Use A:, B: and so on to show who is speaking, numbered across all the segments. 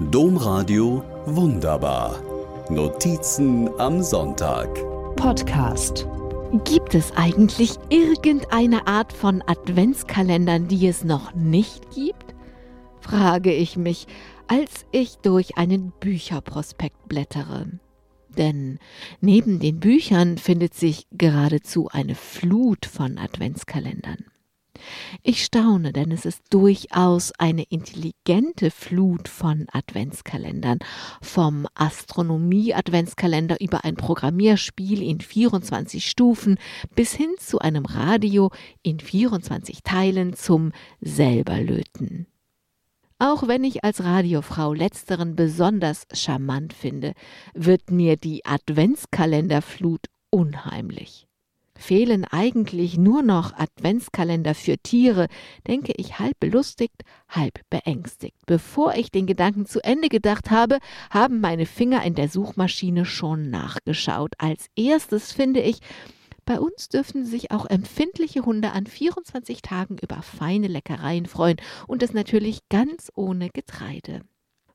A: Domradio Wunderbar. Notizen am Sonntag.
B: Podcast. Gibt es eigentlich irgendeine Art von Adventskalendern, die es noch nicht gibt? frage ich mich, als ich durch einen Bücherprospekt blättere. Denn neben den Büchern findet sich geradezu eine Flut von Adventskalendern. Ich staune, denn es ist durchaus eine intelligente Flut von Adventskalendern. Vom Astronomie-Adventskalender über ein Programmierspiel in 24 Stufen bis hin zu einem Radio in 24 Teilen zum Selberlöten. Auch wenn ich als Radiofrau letzteren besonders charmant finde, wird mir die Adventskalenderflut unheimlich. Fehlen eigentlich nur noch Adventskalender für Tiere, denke ich halb belustigt, halb beängstigt. Bevor ich den Gedanken zu Ende gedacht habe, haben meine Finger in der Suchmaschine schon nachgeschaut. Als erstes finde ich, bei uns dürfen sich auch empfindliche Hunde an 24 Tagen über feine Leckereien freuen und das natürlich ganz ohne Getreide.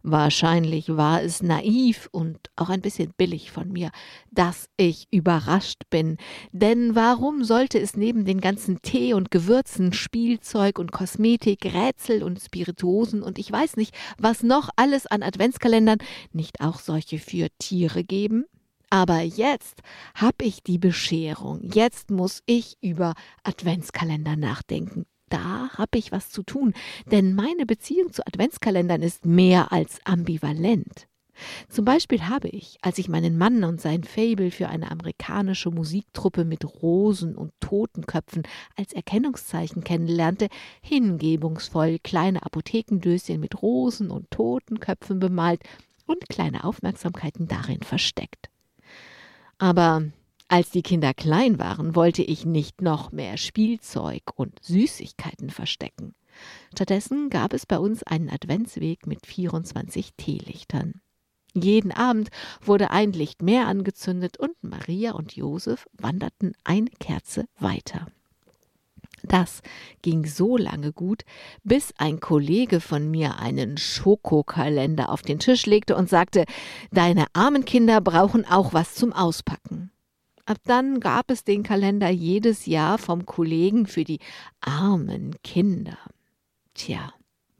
B: Wahrscheinlich war es naiv und auch ein bisschen billig von mir, dass ich überrascht bin. Denn warum sollte es neben den ganzen Tee und Gewürzen, Spielzeug und Kosmetik, Rätsel und Spirituosen und ich weiß nicht, was noch alles an Adventskalendern nicht auch solche für Tiere geben? Aber jetzt habe ich die Bescherung. Jetzt muss ich über Adventskalender nachdenken da habe ich was zu tun, denn meine Beziehung zu Adventskalendern ist mehr als ambivalent. Zum Beispiel habe ich, als ich meinen Mann und sein Fabel für eine amerikanische Musiktruppe mit Rosen und Totenköpfen als Erkennungszeichen kennenlernte, hingebungsvoll kleine Apothekendöschen mit Rosen und Totenköpfen bemalt und kleine Aufmerksamkeiten darin versteckt. Aber als die Kinder klein waren, wollte ich nicht noch mehr Spielzeug und Süßigkeiten verstecken. Stattdessen gab es bei uns einen Adventsweg mit 24 Teelichtern. Jeden Abend wurde ein Licht mehr angezündet und Maria und Josef wanderten eine Kerze weiter. Das ging so lange gut, bis ein Kollege von mir einen Schokokalender auf den Tisch legte und sagte, Deine armen Kinder brauchen auch was zum Auspacken. Ab dann gab es den Kalender jedes Jahr vom Kollegen für die armen Kinder. Tja,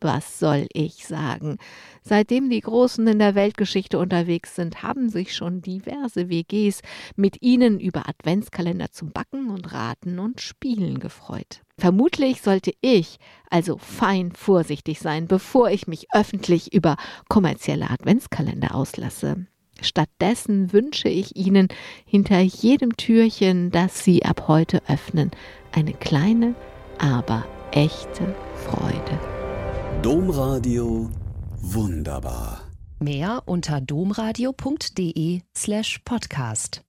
B: was soll ich sagen? Seitdem die Großen in der Weltgeschichte unterwegs sind, haben sich schon diverse WGs mit ihnen über Adventskalender zum Backen und Raten und Spielen gefreut. Vermutlich sollte ich also fein vorsichtig sein, bevor ich mich öffentlich über kommerzielle Adventskalender auslasse. Stattdessen wünsche ich Ihnen hinter jedem Türchen, das Sie ab heute öffnen, eine kleine, aber echte Freude.
A: Domradio wunderbar.
B: Mehr unter domradio.de slash podcast.